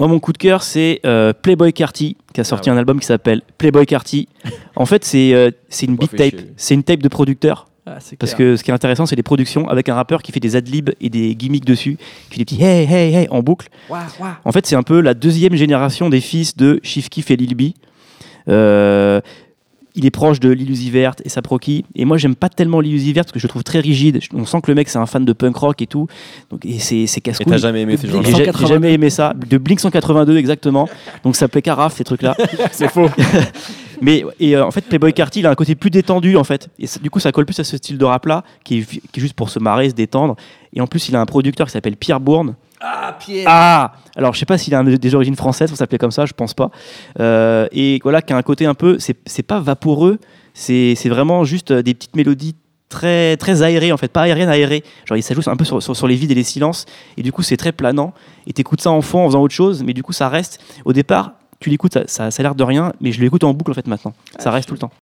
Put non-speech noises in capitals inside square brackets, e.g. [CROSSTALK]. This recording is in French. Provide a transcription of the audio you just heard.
Moi, mon coup de cœur, c'est euh, Playboy Carty, qui a sorti Ah ouais. un album qui s'appelle Playboy Carty. [LAUGHS] En fait, c'est euh, c'est une fait tape. C'est une tape de producteur. Ah, Parce clair. que ce qui est intéressant, c'est les productions avec un rappeur qui fait des adlibs et des gimmicks dessus, qui fait des petits hey, hey, hey en boucle. En fait, c'est un peu la deuxième génération des fils de Chief Keef et Lil B. Euh, il est proche de Lil Uzi Vert et Saproki. Et moi, j'aime pas tellement Lil Uzi Vert parce que je le trouve très rigide. On sent que le mec, c'est un fan de punk rock et tout. Donc, et c'est c'est Et t'as casse-couille. jamais aimé ces Et j'ai- J'ai 182. jamais aimé ça. De Blink 182, exactement. Donc ça plaît carafe, ces trucs-là. [LAUGHS] C'est faux. [LAUGHS] Mais et, euh, en fait, Playboy Carty, il a un côté plus détendu, en fait. Et ça- du coup, ça colle plus à ce style de rap-là, qui est, qui est juste pour se marrer, se détendre. Et en plus, il a un producteur qui s'appelle Pierre Bourne. Ah, Pierre. Ah Alors, je sais pas s'il a des origines françaises, pour s'appeler comme ça, je pense pas. Euh, et voilà, qui a un côté un peu. C'est pas vaporeux, c'est vraiment juste euh, des petites mélodies très, très aérées, en fait. Pas aériennes, aérées. Genre, il s'ajoute un peu sur, sur, sur les vides et les silences. Et du coup, c'est très planant. Et t'écoutes ça en fond en faisant autre chose, mais du coup, ça reste. Au départ, tu l'écoutes, ça, ça, ça a l'air de rien, mais je l'écoute en boucle, en fait, maintenant. Ça reste tout le temps.